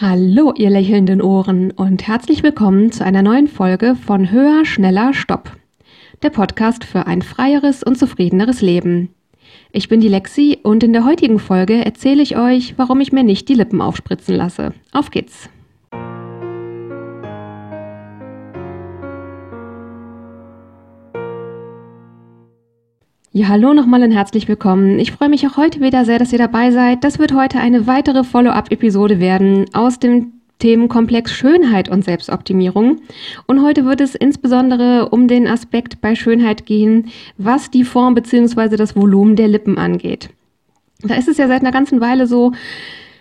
Hallo, ihr lächelnden Ohren und herzlich willkommen zu einer neuen Folge von Höher, Schneller, Stopp. Der Podcast für ein freieres und zufriedeneres Leben. Ich bin die Lexi und in der heutigen Folge erzähle ich euch, warum ich mir nicht die Lippen aufspritzen lasse. Auf geht's! Ja, hallo nochmal und herzlich willkommen. Ich freue mich auch heute wieder sehr, dass ihr dabei seid. Das wird heute eine weitere Follow-up-Episode werden aus dem Themenkomplex Schönheit und Selbstoptimierung. Und heute wird es insbesondere um den Aspekt bei Schönheit gehen, was die Form bzw. das Volumen der Lippen angeht. Da ist es ja seit einer ganzen Weile so,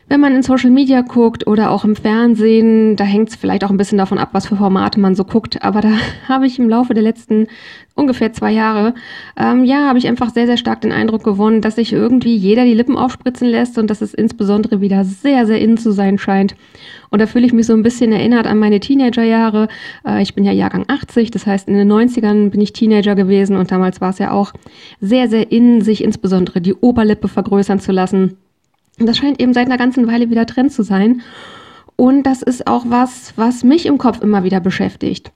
wenn man in Social Media guckt oder auch im Fernsehen, da hängt es vielleicht auch ein bisschen davon ab, was für Formate man so guckt. Aber da habe ich im Laufe der letzten ungefähr zwei Jahre, ähm, ja, habe ich einfach sehr, sehr stark den Eindruck gewonnen, dass sich irgendwie jeder die Lippen aufspritzen lässt und dass es insbesondere wieder sehr, sehr innen zu sein scheint. Und da fühle ich mich so ein bisschen erinnert an meine Teenagerjahre. Äh, ich bin ja Jahrgang 80, das heißt in den 90ern bin ich Teenager gewesen und damals war es ja auch sehr, sehr innen, sich insbesondere die Oberlippe vergrößern zu lassen. Das scheint eben seit einer ganzen Weile wieder Trend zu sein. Und das ist auch was, was mich im Kopf immer wieder beschäftigt.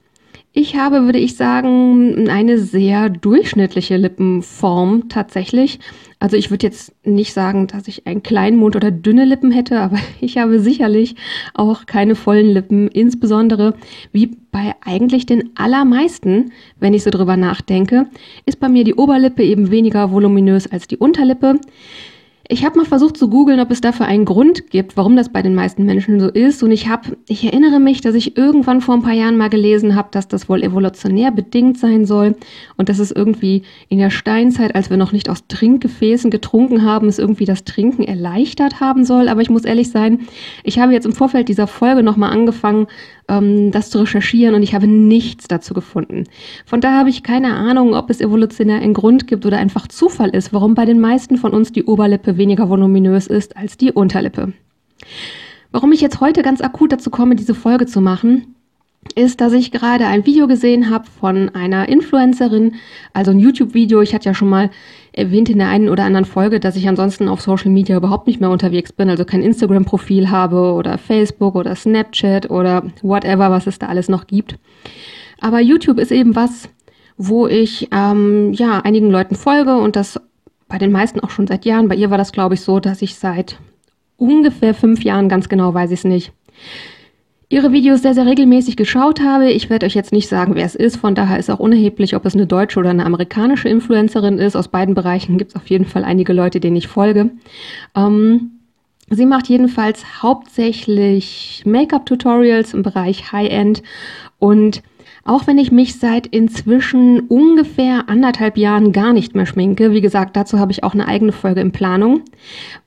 Ich habe, würde ich sagen, eine sehr durchschnittliche Lippenform tatsächlich. Also ich würde jetzt nicht sagen, dass ich einen kleinen Mund oder dünne Lippen hätte, aber ich habe sicherlich auch keine vollen Lippen, insbesondere wie bei eigentlich den allermeisten, wenn ich so drüber nachdenke, ist bei mir die Oberlippe eben weniger voluminös als die Unterlippe. Ich habe mal versucht zu googeln, ob es dafür einen Grund gibt, warum das bei den meisten Menschen so ist. Und ich habe, ich erinnere mich, dass ich irgendwann vor ein paar Jahren mal gelesen habe, dass das wohl evolutionär bedingt sein soll und dass es irgendwie in der Steinzeit, als wir noch nicht aus Trinkgefäßen getrunken haben, es irgendwie das Trinken erleichtert haben soll. Aber ich muss ehrlich sein, ich habe jetzt im Vorfeld dieser Folge nochmal angefangen, ähm, das zu recherchieren und ich habe nichts dazu gefunden. Von daher habe ich keine Ahnung, ob es evolutionär einen Grund gibt oder einfach Zufall ist, warum bei den meisten von uns die Oberlippe weniger voluminös ist als die Unterlippe. Warum ich jetzt heute ganz akut dazu komme, diese Folge zu machen, ist, dass ich gerade ein Video gesehen habe von einer Influencerin, also ein YouTube-Video. Ich hatte ja schon mal erwähnt in der einen oder anderen Folge, dass ich ansonsten auf Social Media überhaupt nicht mehr unterwegs bin, also kein Instagram-Profil habe oder Facebook oder Snapchat oder whatever, was es da alles noch gibt. Aber YouTube ist eben was, wo ich ähm, ja einigen Leuten folge und das bei den meisten auch schon seit Jahren. Bei ihr war das, glaube ich, so, dass ich seit ungefähr fünf Jahren, ganz genau weiß ich es nicht, ihre Videos sehr, sehr regelmäßig geschaut habe. Ich werde euch jetzt nicht sagen, wer es ist. Von daher ist auch unerheblich, ob es eine deutsche oder eine amerikanische Influencerin ist. Aus beiden Bereichen gibt es auf jeden Fall einige Leute, denen ich folge. Ähm, sie macht jedenfalls hauptsächlich Make-up-Tutorials im Bereich High-End und auch wenn ich mich seit inzwischen ungefähr anderthalb Jahren gar nicht mehr schminke, wie gesagt, dazu habe ich auch eine eigene Folge in Planung,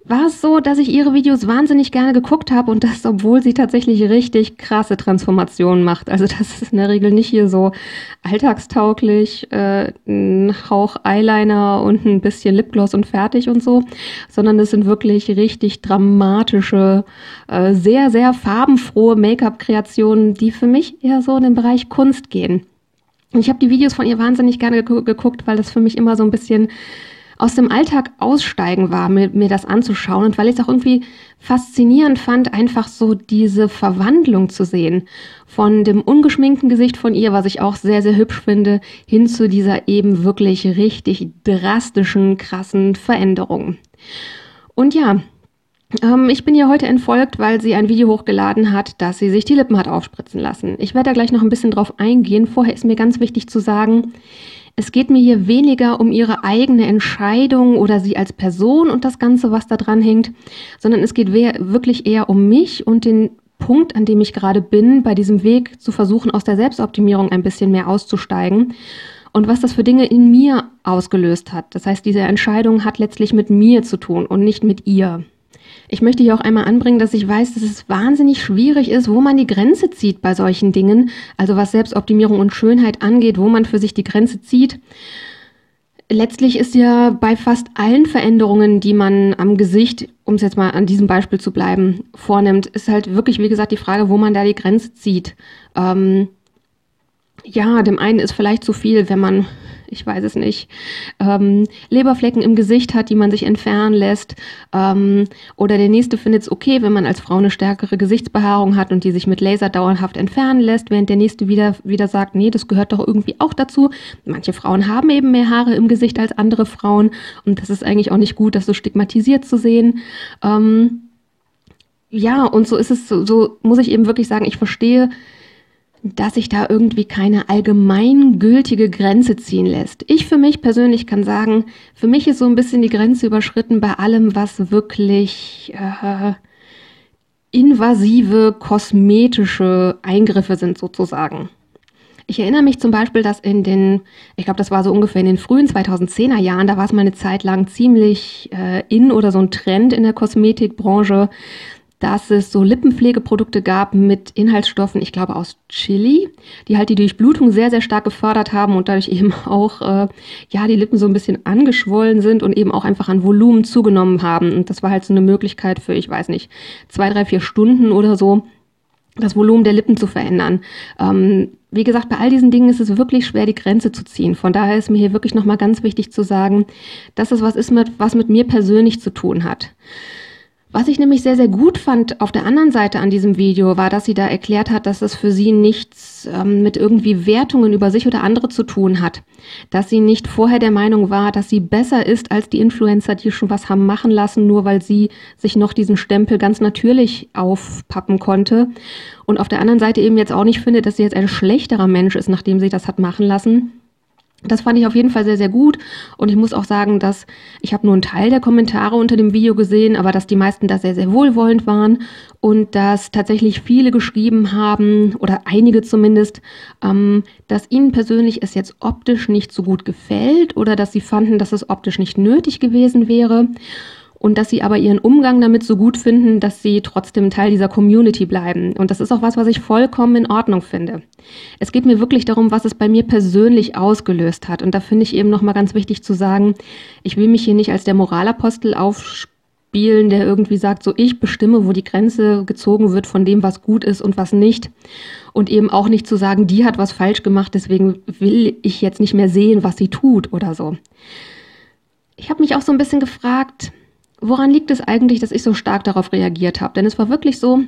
war es so, dass ich ihre Videos wahnsinnig gerne geguckt habe und das, obwohl sie tatsächlich richtig krasse Transformationen macht. Also das ist in der Regel nicht hier so alltagstauglich, äh, ein Hauch Eyeliner und ein bisschen Lipgloss und fertig und so, sondern es sind wirklich richtig dramatische, äh, sehr, sehr farbenfrohe Make-up-Kreationen, die für mich eher so in den Bereich Kunst gehen. Ich habe die Videos von ihr wahnsinnig gerne geguckt, weil das für mich immer so ein bisschen aus dem Alltag aussteigen war, mir, mir das anzuschauen und weil ich es auch irgendwie faszinierend fand, einfach so diese Verwandlung zu sehen von dem ungeschminkten Gesicht von ihr, was ich auch sehr, sehr hübsch finde, hin zu dieser eben wirklich richtig drastischen, krassen Veränderung. Und ja, ähm, ich bin ihr heute entfolgt, weil sie ein Video hochgeladen hat, dass sie sich die Lippen hat aufspritzen lassen. Ich werde da gleich noch ein bisschen drauf eingehen. Vorher ist mir ganz wichtig zu sagen, es geht mir hier weniger um ihre eigene Entscheidung oder sie als Person und das Ganze, was da dran hängt, sondern es geht wirklich eher um mich und den Punkt, an dem ich gerade bin, bei diesem Weg zu versuchen, aus der Selbstoptimierung ein bisschen mehr auszusteigen und was das für Dinge in mir ausgelöst hat. Das heißt, diese Entscheidung hat letztlich mit mir zu tun und nicht mit ihr. Ich möchte hier auch einmal anbringen, dass ich weiß, dass es wahnsinnig schwierig ist, wo man die Grenze zieht bei solchen Dingen, also was Selbstoptimierung und Schönheit angeht, wo man für sich die Grenze zieht. Letztlich ist ja bei fast allen Veränderungen, die man am Gesicht, um es jetzt mal an diesem Beispiel zu bleiben, vornimmt, ist halt wirklich, wie gesagt, die Frage, wo man da die Grenze zieht. Ähm, ja, dem einen ist vielleicht zu viel, wenn man ich weiß es nicht, ähm, Leberflecken im Gesicht hat, die man sich entfernen lässt. Ähm, oder der nächste findet es okay, wenn man als Frau eine stärkere Gesichtsbehaarung hat und die sich mit Laser dauerhaft entfernen lässt, während der nächste wieder, wieder sagt, nee, das gehört doch irgendwie auch dazu. Manche Frauen haben eben mehr Haare im Gesicht als andere Frauen und das ist eigentlich auch nicht gut, das so stigmatisiert zu sehen. Ähm, ja, und so ist es, so, so muss ich eben wirklich sagen, ich verstehe, dass sich da irgendwie keine allgemeingültige Grenze ziehen lässt. Ich für mich persönlich kann sagen, für mich ist so ein bisschen die Grenze überschritten bei allem, was wirklich äh, invasive kosmetische Eingriffe sind sozusagen. Ich erinnere mich zum Beispiel, dass in den, ich glaube, das war so ungefähr in den frühen 2010er Jahren, da war es mal eine Zeit lang ziemlich äh, in oder so ein Trend in der Kosmetikbranche, dass es so Lippenpflegeprodukte gab mit Inhaltsstoffen, ich glaube aus Chili, die halt die Durchblutung sehr, sehr stark gefördert haben und dadurch eben auch, äh, ja, die Lippen so ein bisschen angeschwollen sind und eben auch einfach an Volumen zugenommen haben. Und das war halt so eine Möglichkeit für, ich weiß nicht, zwei, drei, vier Stunden oder so, das Volumen der Lippen zu verändern. Ähm, wie gesagt, bei all diesen Dingen ist es wirklich schwer, die Grenze zu ziehen. Von daher ist mir hier wirklich nochmal ganz wichtig zu sagen, dass es was ist, mit, was mit mir persönlich zu tun hat. Was ich nämlich sehr, sehr gut fand auf der anderen Seite an diesem Video, war, dass sie da erklärt hat, dass es für sie nichts ähm, mit irgendwie Wertungen über sich oder andere zu tun hat. Dass sie nicht vorher der Meinung war, dass sie besser ist als die Influencer, die schon was haben machen lassen, nur weil sie sich noch diesen Stempel ganz natürlich aufpappen konnte. Und auf der anderen Seite eben jetzt auch nicht findet, dass sie jetzt ein schlechterer Mensch ist, nachdem sie das hat machen lassen das fand ich auf jeden Fall sehr, sehr gut. Und ich muss auch sagen, dass ich habe nur einen Teil der Kommentare unter dem Video gesehen, aber dass die meisten da sehr, sehr wohlwollend waren und dass tatsächlich viele geschrieben haben, oder einige zumindest, ähm, dass ihnen persönlich es jetzt optisch nicht so gut gefällt oder dass sie fanden, dass es optisch nicht nötig gewesen wäre und dass sie aber ihren Umgang damit so gut finden, dass sie trotzdem Teil dieser Community bleiben. Und das ist auch was, was ich vollkommen in Ordnung finde. Es geht mir wirklich darum, was es bei mir persönlich ausgelöst hat. Und da finde ich eben nochmal ganz wichtig zu sagen, ich will mich hier nicht als der Moralapostel aufspielen, der irgendwie sagt, so ich bestimme, wo die Grenze gezogen wird von dem, was gut ist und was nicht. Und eben auch nicht zu sagen, die hat was falsch gemacht, deswegen will ich jetzt nicht mehr sehen, was sie tut oder so. Ich habe mich auch so ein bisschen gefragt, woran liegt es eigentlich, dass ich so stark darauf reagiert habe? Denn es war wirklich so,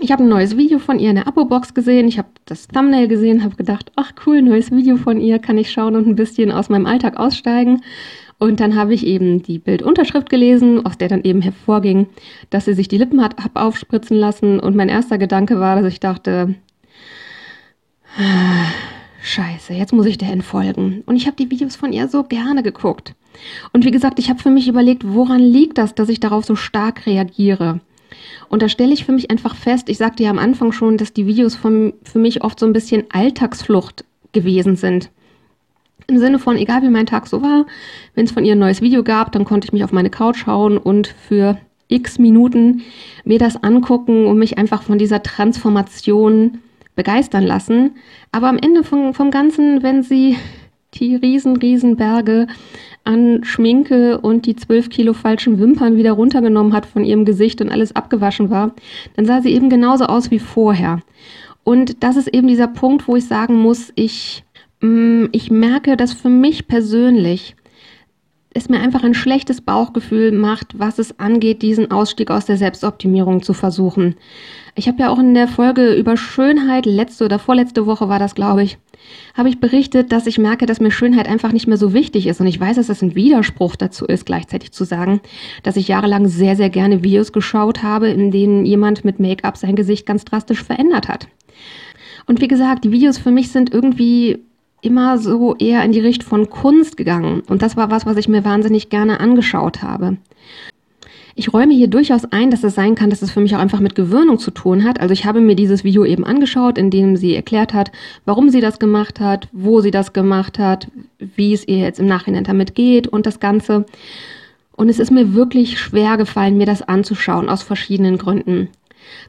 ich habe ein neues Video von ihr in der Abo-Box gesehen, ich habe das Thumbnail gesehen, habe gedacht, ach cool, neues Video von ihr, kann ich schauen und ein bisschen aus meinem Alltag aussteigen. Und dann habe ich eben die Bildunterschrift gelesen, aus der dann eben hervorging, dass sie sich die Lippen hat, hat aufspritzen lassen. Und mein erster Gedanke war, dass ich dachte, ah, scheiße, jetzt muss ich der entfolgen. Und ich habe die Videos von ihr so gerne geguckt. Und wie gesagt, ich habe für mich überlegt, woran liegt das, dass ich darauf so stark reagiere? Und da stelle ich für mich einfach fest, ich sagte ja am Anfang schon, dass die Videos von, für mich oft so ein bisschen Alltagsflucht gewesen sind. Im Sinne von, egal wie mein Tag so war, wenn es von ihr ein neues Video gab, dann konnte ich mich auf meine Couch hauen und für x Minuten mir das angucken und mich einfach von dieser Transformation begeistern lassen. Aber am Ende vom, vom Ganzen, wenn sie die riesen, riesen Berge an Schminke und die zwölf Kilo falschen Wimpern wieder runtergenommen hat von ihrem Gesicht und alles abgewaschen war, dann sah sie eben genauso aus wie vorher. Und das ist eben dieser Punkt, wo ich sagen muss, ich, mm, ich merke, dass für mich persönlich es mir einfach ein schlechtes Bauchgefühl macht, was es angeht, diesen Ausstieg aus der Selbstoptimierung zu versuchen. Ich habe ja auch in der Folge über Schönheit, letzte oder vorletzte Woche war das, glaube ich, habe ich berichtet, dass ich merke, dass mir Schönheit einfach nicht mehr so wichtig ist. Und ich weiß, dass das ein Widerspruch dazu ist, gleichzeitig zu sagen, dass ich jahrelang sehr, sehr gerne Videos geschaut habe, in denen jemand mit Make-up sein Gesicht ganz drastisch verändert hat. Und wie gesagt, die Videos für mich sind irgendwie immer so eher in die Richtung von Kunst gegangen. Und das war was, was ich mir wahnsinnig gerne angeschaut habe. Ich räume hier durchaus ein, dass es sein kann, dass es für mich auch einfach mit Gewöhnung zu tun hat. Also ich habe mir dieses Video eben angeschaut, in dem sie erklärt hat, warum sie das gemacht hat, wo sie das gemacht hat, wie es ihr jetzt im Nachhinein damit geht und das Ganze. Und es ist mir wirklich schwer gefallen, mir das anzuschauen, aus verschiedenen Gründen.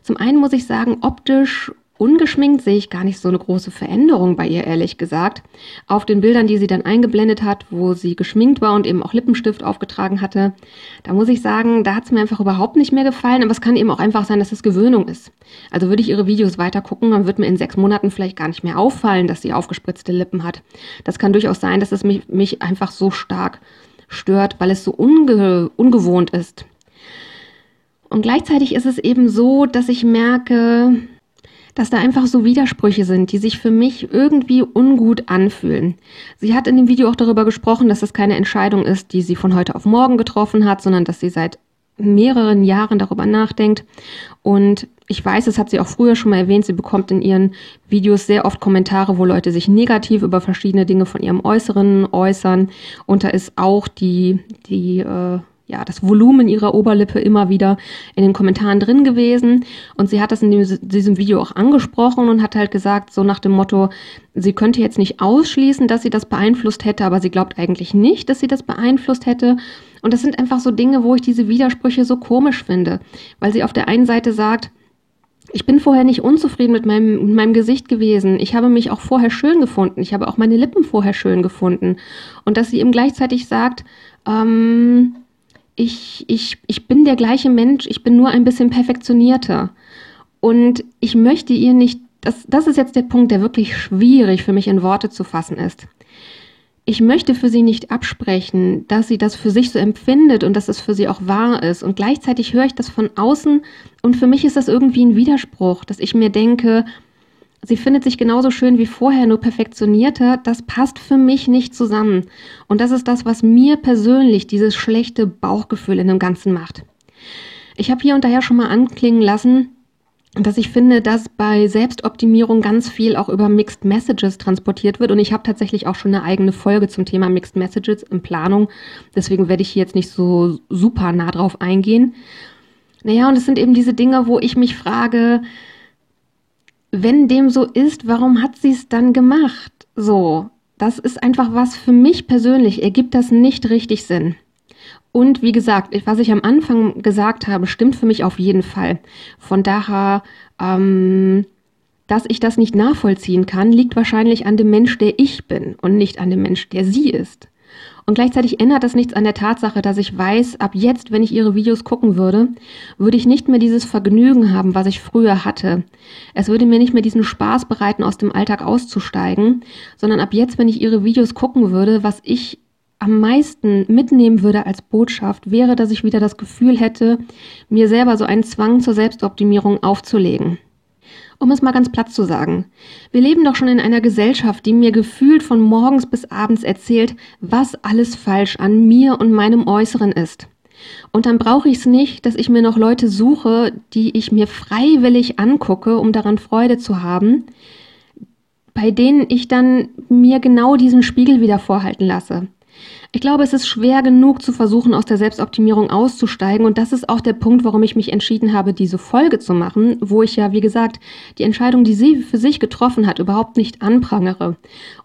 Zum einen muss ich sagen, optisch Ungeschminkt sehe ich gar nicht so eine große Veränderung bei ihr, ehrlich gesagt. Auf den Bildern, die sie dann eingeblendet hat, wo sie geschminkt war und eben auch Lippenstift aufgetragen hatte, da muss ich sagen, da hat es mir einfach überhaupt nicht mehr gefallen. Aber es kann eben auch einfach sein, dass es Gewöhnung ist. Also würde ich ihre Videos weiter gucken, dann wird mir in sechs Monaten vielleicht gar nicht mehr auffallen, dass sie aufgespritzte Lippen hat. Das kann durchaus sein, dass es mich, mich einfach so stark stört, weil es so unge ungewohnt ist. Und gleichzeitig ist es eben so, dass ich merke, dass da einfach so Widersprüche sind, die sich für mich irgendwie ungut anfühlen. Sie hat in dem Video auch darüber gesprochen, dass es keine Entscheidung ist, die sie von heute auf morgen getroffen hat, sondern dass sie seit mehreren Jahren darüber nachdenkt. Und ich weiß, das hat sie auch früher schon mal erwähnt, sie bekommt in ihren Videos sehr oft Kommentare, wo Leute sich negativ über verschiedene Dinge von ihrem Äußeren äußern. Und da ist auch die, die äh, ja, das Volumen ihrer Oberlippe immer wieder in den Kommentaren drin gewesen. Und sie hat das in diesem Video auch angesprochen und hat halt gesagt, so nach dem Motto, sie könnte jetzt nicht ausschließen, dass sie das beeinflusst hätte, aber sie glaubt eigentlich nicht, dass sie das beeinflusst hätte. Und das sind einfach so Dinge, wo ich diese Widersprüche so komisch finde, weil sie auf der einen Seite sagt, ich bin vorher nicht unzufrieden mit meinem, mit meinem Gesicht gewesen. Ich habe mich auch vorher schön gefunden. Ich habe auch meine Lippen vorher schön gefunden. Und dass sie eben gleichzeitig sagt, ähm, ich, ich, ich bin der gleiche Mensch, ich bin nur ein bisschen perfektionierter. Und ich möchte ihr nicht, das, das ist jetzt der Punkt, der wirklich schwierig für mich in Worte zu fassen ist. Ich möchte für sie nicht absprechen, dass sie das für sich so empfindet und dass es für sie auch wahr ist. Und gleichzeitig höre ich das von außen und für mich ist das irgendwie ein Widerspruch, dass ich mir denke, sie findet sich genauso schön wie vorher, nur perfektionierter, das passt für mich nicht zusammen. Und das ist das, was mir persönlich dieses schlechte Bauchgefühl in dem Ganzen macht. Ich habe hier und daher schon mal anklingen lassen, dass ich finde, dass bei Selbstoptimierung ganz viel auch über Mixed Messages transportiert wird. Und ich habe tatsächlich auch schon eine eigene Folge zum Thema Mixed Messages in Planung. Deswegen werde ich hier jetzt nicht so super nah drauf eingehen. Naja, und es sind eben diese Dinge, wo ich mich frage, wenn dem so ist, warum hat sie es dann gemacht? So, das ist einfach was für mich persönlich, ergibt das nicht richtig Sinn. Und wie gesagt, was ich am Anfang gesagt habe, stimmt für mich auf jeden Fall. Von daher, ähm, dass ich das nicht nachvollziehen kann, liegt wahrscheinlich an dem Mensch, der ich bin und nicht an dem Mensch, der sie ist. Und gleichzeitig ändert das nichts an der Tatsache, dass ich weiß, ab jetzt, wenn ich ihre Videos gucken würde, würde ich nicht mehr dieses Vergnügen haben, was ich früher hatte. Es würde mir nicht mehr diesen Spaß bereiten, aus dem Alltag auszusteigen, sondern ab jetzt, wenn ich ihre Videos gucken würde, was ich am meisten mitnehmen würde als Botschaft, wäre, dass ich wieder das Gefühl hätte, mir selber so einen Zwang zur Selbstoptimierung aufzulegen. Um es mal ganz platt zu sagen. Wir leben doch schon in einer Gesellschaft, die mir gefühlt von morgens bis abends erzählt, was alles falsch an mir und meinem Äußeren ist. Und dann brauche ich es nicht, dass ich mir noch Leute suche, die ich mir freiwillig angucke, um daran Freude zu haben, bei denen ich dann mir genau diesen Spiegel wieder vorhalten lasse. Ich glaube, es ist schwer genug zu versuchen, aus der Selbstoptimierung auszusteigen. Und das ist auch der Punkt, warum ich mich entschieden habe, diese Folge zu machen, wo ich ja, wie gesagt, die Entscheidung, die sie für sich getroffen hat, überhaupt nicht anprangere.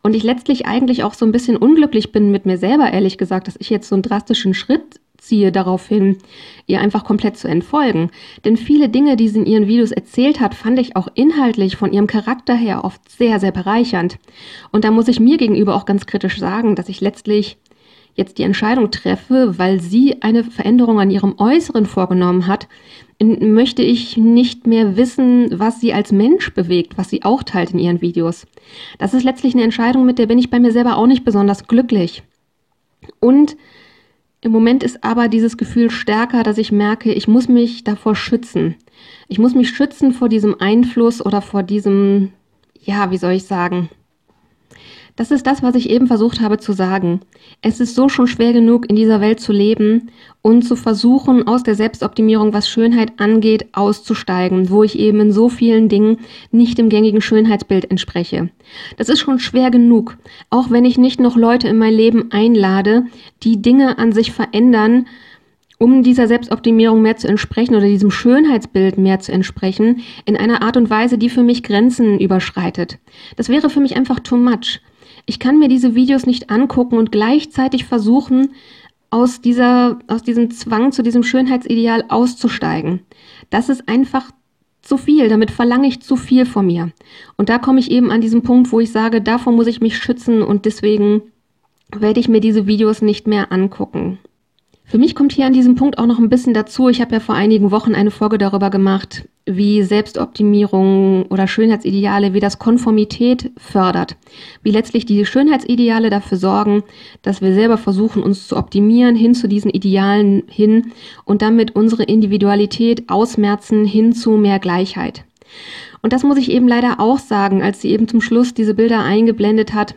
Und ich letztlich eigentlich auch so ein bisschen unglücklich bin mit mir selber, ehrlich gesagt, dass ich jetzt so einen drastischen Schritt ziehe darauf hin, ihr einfach komplett zu entfolgen. Denn viele Dinge, die sie in ihren Videos erzählt hat, fand ich auch inhaltlich von ihrem Charakter her oft sehr, sehr bereichernd. Und da muss ich mir gegenüber auch ganz kritisch sagen, dass ich letztlich jetzt die Entscheidung treffe, weil sie eine Veränderung an ihrem Äußeren vorgenommen hat, möchte ich nicht mehr wissen, was sie als Mensch bewegt, was sie auch teilt in ihren Videos. Das ist letztlich eine Entscheidung, mit der bin ich bei mir selber auch nicht besonders glücklich. Und im Moment ist aber dieses Gefühl stärker, dass ich merke, ich muss mich davor schützen. Ich muss mich schützen vor diesem Einfluss oder vor diesem, ja, wie soll ich sagen, das ist das, was ich eben versucht habe zu sagen. Es ist so schon schwer genug, in dieser Welt zu leben und zu versuchen, aus der Selbstoptimierung, was Schönheit angeht, auszusteigen, wo ich eben in so vielen Dingen nicht dem gängigen Schönheitsbild entspreche. Das ist schon schwer genug, auch wenn ich nicht noch Leute in mein Leben einlade, die Dinge an sich verändern, um dieser Selbstoptimierung mehr zu entsprechen oder diesem Schönheitsbild mehr zu entsprechen, in einer Art und Weise, die für mich Grenzen überschreitet. Das wäre für mich einfach too much. Ich kann mir diese Videos nicht angucken und gleichzeitig versuchen, aus, dieser, aus diesem Zwang zu diesem Schönheitsideal auszusteigen. Das ist einfach zu viel, damit verlange ich zu viel von mir. Und da komme ich eben an diesen Punkt, wo ich sage, davor muss ich mich schützen und deswegen werde ich mir diese Videos nicht mehr angucken. Für mich kommt hier an diesem Punkt auch noch ein bisschen dazu. Ich habe ja vor einigen Wochen eine Folge darüber gemacht, wie Selbstoptimierung oder Schönheitsideale, wie das Konformität fördert. Wie letztlich die Schönheitsideale dafür sorgen, dass wir selber versuchen, uns zu optimieren hin zu diesen Idealen hin und damit unsere Individualität ausmerzen hin zu mehr Gleichheit. Und das muss ich eben leider auch sagen, als sie eben zum Schluss diese Bilder eingeblendet hat,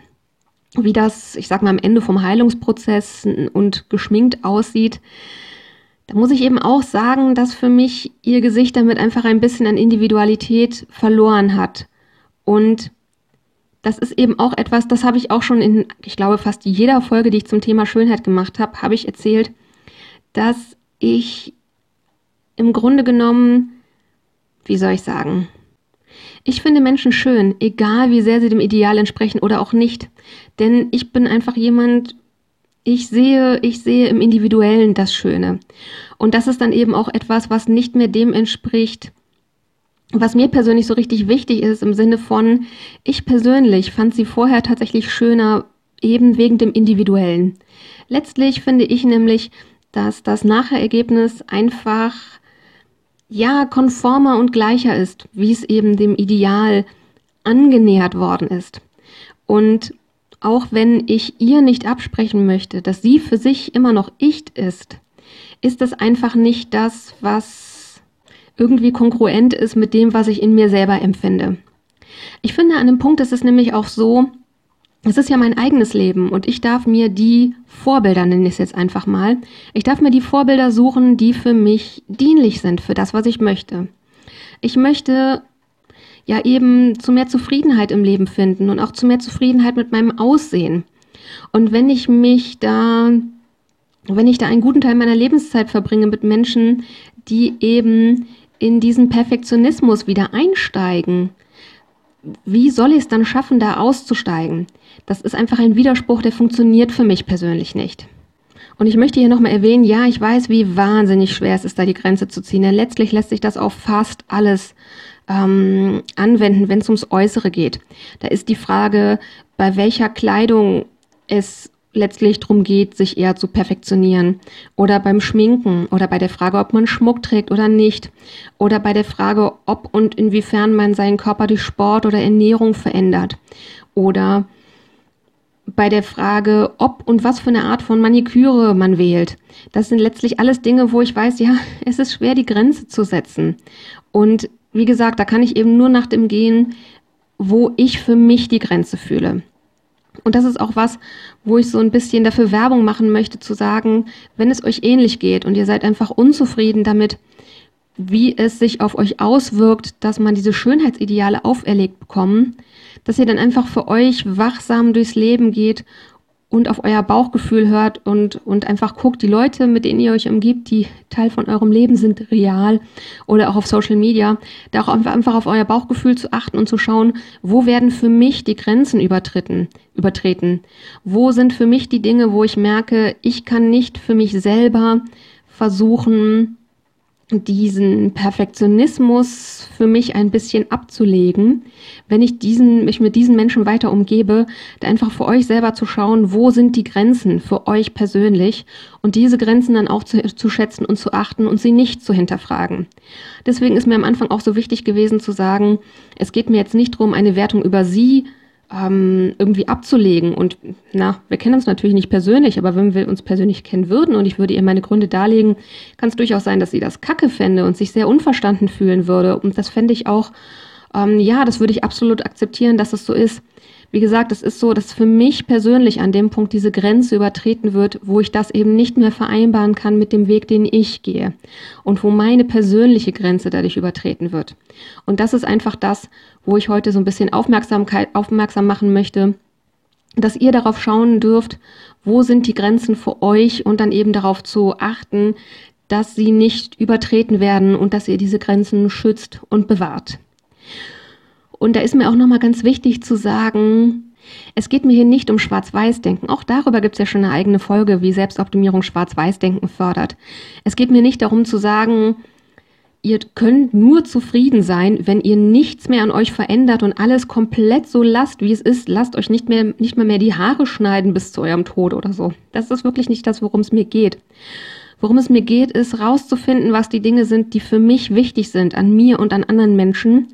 wie das, ich sag mal, am Ende vom Heilungsprozess und geschminkt aussieht, da muss ich eben auch sagen, dass für mich ihr Gesicht damit einfach ein bisschen an Individualität verloren hat. Und das ist eben auch etwas, das habe ich auch schon in, ich glaube, fast jeder Folge, die ich zum Thema Schönheit gemacht habe, habe ich erzählt, dass ich im Grunde genommen, wie soll ich sagen, ich finde Menschen schön, egal wie sehr sie dem Ideal entsprechen oder auch nicht. Denn ich bin einfach jemand, ich sehe, ich sehe im Individuellen das Schöne. Und das ist dann eben auch etwas, was nicht mehr dem entspricht, was mir persönlich so richtig wichtig ist, im Sinne von, ich persönlich fand sie vorher tatsächlich schöner, eben wegen dem Individuellen. Letztlich finde ich nämlich, dass das Nachherergebnis einfach ja, konformer und gleicher ist, wie es eben dem Ideal angenähert worden ist. Und auch wenn ich ihr nicht absprechen möchte, dass sie für sich immer noch ich ist, ist das einfach nicht das, was irgendwie kongruent ist mit dem, was ich in mir selber empfinde. Ich finde, an dem Punkt ist es nämlich auch so, es ist ja mein eigenes Leben und ich darf mir die Vorbilder, nenne ich es jetzt einfach mal, ich darf mir die Vorbilder suchen, die für mich dienlich sind, für das, was ich möchte. Ich möchte ja eben zu mehr Zufriedenheit im Leben finden und auch zu mehr Zufriedenheit mit meinem Aussehen. Und wenn ich mich da, wenn ich da einen guten Teil meiner Lebenszeit verbringe mit Menschen, die eben in diesen Perfektionismus wieder einsteigen, wie soll ich es dann schaffen, da auszusteigen? Das ist einfach ein Widerspruch, der funktioniert für mich persönlich nicht. Und ich möchte hier nochmal erwähnen, ja, ich weiß, wie wahnsinnig schwer es ist, da die Grenze zu ziehen. Denn letztlich lässt sich das auf fast alles ähm, anwenden, wenn es ums Äußere geht. Da ist die Frage, bei welcher Kleidung es letztlich darum geht, sich eher zu perfektionieren. Oder beim Schminken oder bei der Frage, ob man Schmuck trägt oder nicht. Oder bei der Frage, ob und inwiefern man seinen Körper durch Sport oder Ernährung verändert. Oder bei der Frage, ob und was für eine Art von Maniküre man wählt. Das sind letztlich alles Dinge, wo ich weiß, ja, es ist schwer, die Grenze zu setzen. Und wie gesagt, da kann ich eben nur nach dem gehen, wo ich für mich die Grenze fühle. Und das ist auch was, wo ich so ein bisschen dafür Werbung machen möchte, zu sagen, wenn es euch ähnlich geht und ihr seid einfach unzufrieden damit, wie es sich auf euch auswirkt, dass man diese Schönheitsideale auferlegt bekommen, dass ihr dann einfach für euch wachsam durchs Leben geht und auf euer Bauchgefühl hört und, und einfach guckt, die Leute, mit denen ihr euch umgibt, die Teil von eurem Leben sind, real oder auch auf Social Media, da auch einfach auf euer Bauchgefühl zu achten und zu schauen, wo werden für mich die Grenzen übertreten, übertreten? Wo sind für mich die Dinge, wo ich merke, ich kann nicht für mich selber versuchen, diesen Perfektionismus für mich ein bisschen abzulegen, wenn ich diesen, mich mit diesen Menschen weiter umgebe, da einfach für euch selber zu schauen, wo sind die Grenzen für euch persönlich und diese Grenzen dann auch zu, zu schätzen und zu achten und sie nicht zu hinterfragen. Deswegen ist mir am Anfang auch so wichtig gewesen zu sagen, es geht mir jetzt nicht darum, eine Wertung über sie ähm, irgendwie abzulegen. Und na, wir kennen uns natürlich nicht persönlich, aber wenn wir uns persönlich kennen würden und ich würde ihr meine Gründe darlegen, kann es durchaus sein, dass sie das Kacke fände und sich sehr unverstanden fühlen würde. Und das fände ich auch, ähm, ja, das würde ich absolut akzeptieren, dass es so ist. Wie gesagt, es ist so, dass für mich persönlich an dem Punkt diese Grenze übertreten wird, wo ich das eben nicht mehr vereinbaren kann mit dem Weg, den ich gehe und wo meine persönliche Grenze dadurch übertreten wird. Und das ist einfach das, wo ich heute so ein bisschen Aufmerksamkeit aufmerksam machen möchte, dass ihr darauf schauen dürft, wo sind die Grenzen für euch und dann eben darauf zu achten, dass sie nicht übertreten werden und dass ihr diese Grenzen schützt und bewahrt. Und da ist mir auch nochmal ganz wichtig zu sagen, es geht mir hier nicht um Schwarz-Weiß-Denken. Auch darüber gibt es ja schon eine eigene Folge, wie Selbstoptimierung Schwarz-Weiß-Denken fördert. Es geht mir nicht darum zu sagen, ihr könnt nur zufrieden sein, wenn ihr nichts mehr an euch verändert und alles komplett so lasst, wie es ist. Lasst euch nicht mehr, nicht mehr, mehr die Haare schneiden bis zu eurem Tod oder so. Das ist wirklich nicht das, worum es mir geht. Worum es mir geht, ist rauszufinden, was die Dinge sind, die für mich wichtig sind, an mir und an anderen Menschen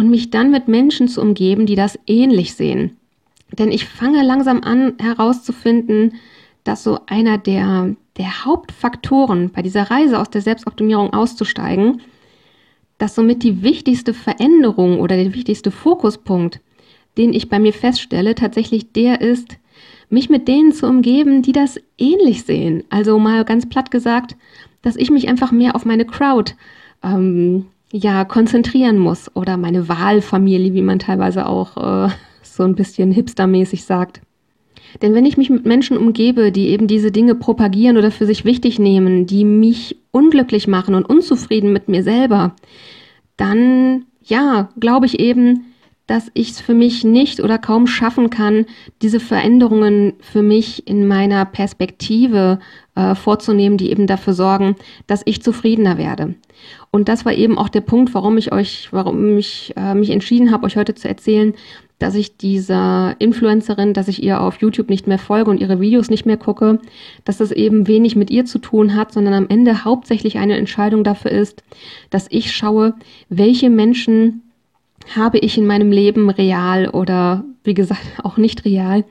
und mich dann mit Menschen zu umgeben, die das ähnlich sehen. Denn ich fange langsam an herauszufinden, dass so einer der, der Hauptfaktoren bei dieser Reise aus der Selbstoptimierung auszusteigen, dass somit die wichtigste Veränderung oder der wichtigste Fokuspunkt, den ich bei mir feststelle, tatsächlich der ist, mich mit denen zu umgeben, die das ähnlich sehen. Also mal ganz platt gesagt, dass ich mich einfach mehr auf meine Crowd ähm, ja konzentrieren muss oder meine Wahlfamilie, wie man teilweise auch äh, so ein bisschen hipstermäßig sagt. Denn wenn ich mich mit Menschen umgebe, die eben diese Dinge propagieren oder für sich wichtig nehmen, die mich unglücklich machen und unzufrieden mit mir selber, dann ja, glaube ich eben, dass ich es für mich nicht oder kaum schaffen kann, diese Veränderungen für mich in meiner Perspektive äh, vorzunehmen, die eben dafür sorgen, dass ich zufriedener werde. Und das war eben auch der Punkt, warum ich euch, warum ich äh, mich entschieden habe, euch heute zu erzählen, dass ich dieser Influencerin, dass ich ihr auf YouTube nicht mehr folge und ihre Videos nicht mehr gucke, dass das eben wenig mit ihr zu tun hat, sondern am Ende hauptsächlich eine Entscheidung dafür ist, dass ich schaue, welche Menschen habe ich in meinem Leben real oder wie gesagt auch nicht real,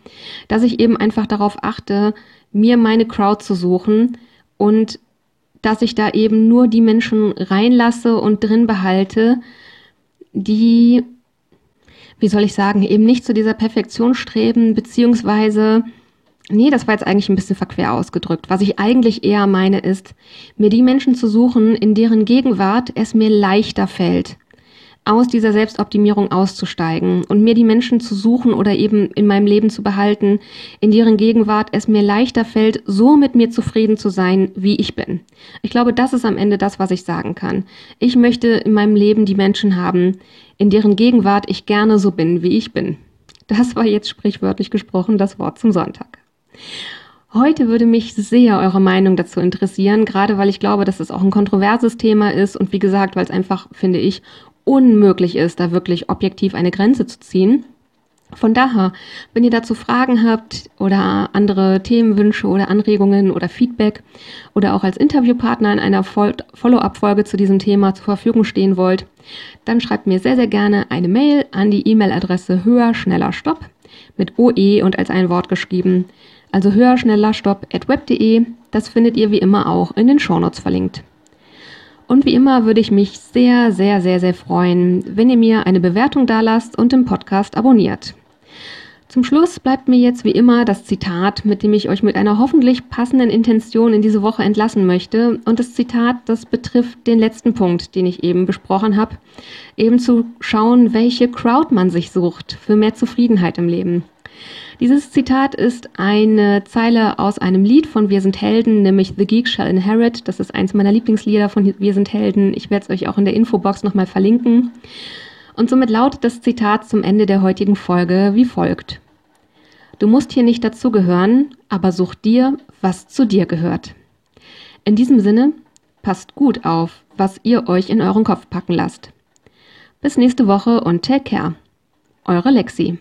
dass ich eben einfach darauf achte, mir meine Crowd zu suchen und dass ich da eben nur die Menschen reinlasse und drin behalte, die wie soll ich sagen, eben nicht zu dieser Perfektion streben, beziehungsweise, nee, das war jetzt eigentlich ein bisschen verquer ausgedrückt. Was ich eigentlich eher meine, ist, mir die Menschen zu suchen, in deren Gegenwart es mir leichter fällt, aus dieser Selbstoptimierung auszusteigen und mir die Menschen zu suchen oder eben in meinem Leben zu behalten, in deren Gegenwart es mir leichter fällt, so mit mir zufrieden zu sein, wie ich bin. Ich glaube, das ist am Ende das, was ich sagen kann. Ich möchte in meinem Leben die Menschen haben, in deren Gegenwart ich gerne so bin, wie ich bin. Das war jetzt sprichwörtlich gesprochen das Wort zum Sonntag. Heute würde mich sehr eure Meinung dazu interessieren, gerade weil ich glaube, dass es auch ein kontroverses Thema ist und wie gesagt, weil es einfach, finde ich, unmöglich ist, da wirklich objektiv eine Grenze zu ziehen. Von daher, wenn ihr dazu Fragen habt oder andere Themenwünsche oder Anregungen oder Feedback oder auch als Interviewpartner in einer Follow-up-Folge zu diesem Thema zur Verfügung stehen wollt, dann schreibt mir sehr, sehr gerne eine Mail an die E-Mail-Adresse höher, schneller, stopp mit OE und als ein Wort geschrieben. Also höher, schneller, stopp at web.de. Das findet ihr wie immer auch in den Shownotes verlinkt. Und wie immer würde ich mich sehr, sehr, sehr, sehr freuen, wenn ihr mir eine Bewertung dalasst und den Podcast abonniert. Zum Schluss bleibt mir jetzt wie immer das Zitat, mit dem ich euch mit einer hoffentlich passenden Intention in diese Woche entlassen möchte. Und das Zitat, das betrifft den letzten Punkt, den ich eben besprochen habe. Eben zu schauen, welche Crowd man sich sucht für mehr Zufriedenheit im Leben. Dieses Zitat ist eine Zeile aus einem Lied von Wir sind Helden, nämlich The Geek Shall Inherit. Das ist eins meiner Lieblingslieder von Wir sind Helden. Ich werde es euch auch in der Infobox nochmal verlinken. Und somit lautet das Zitat zum Ende der heutigen Folge wie folgt. Du musst hier nicht dazugehören, aber such dir, was zu dir gehört. In diesem Sinne, passt gut auf, was ihr euch in euren Kopf packen lasst. Bis nächste Woche und take care. Eure Lexi.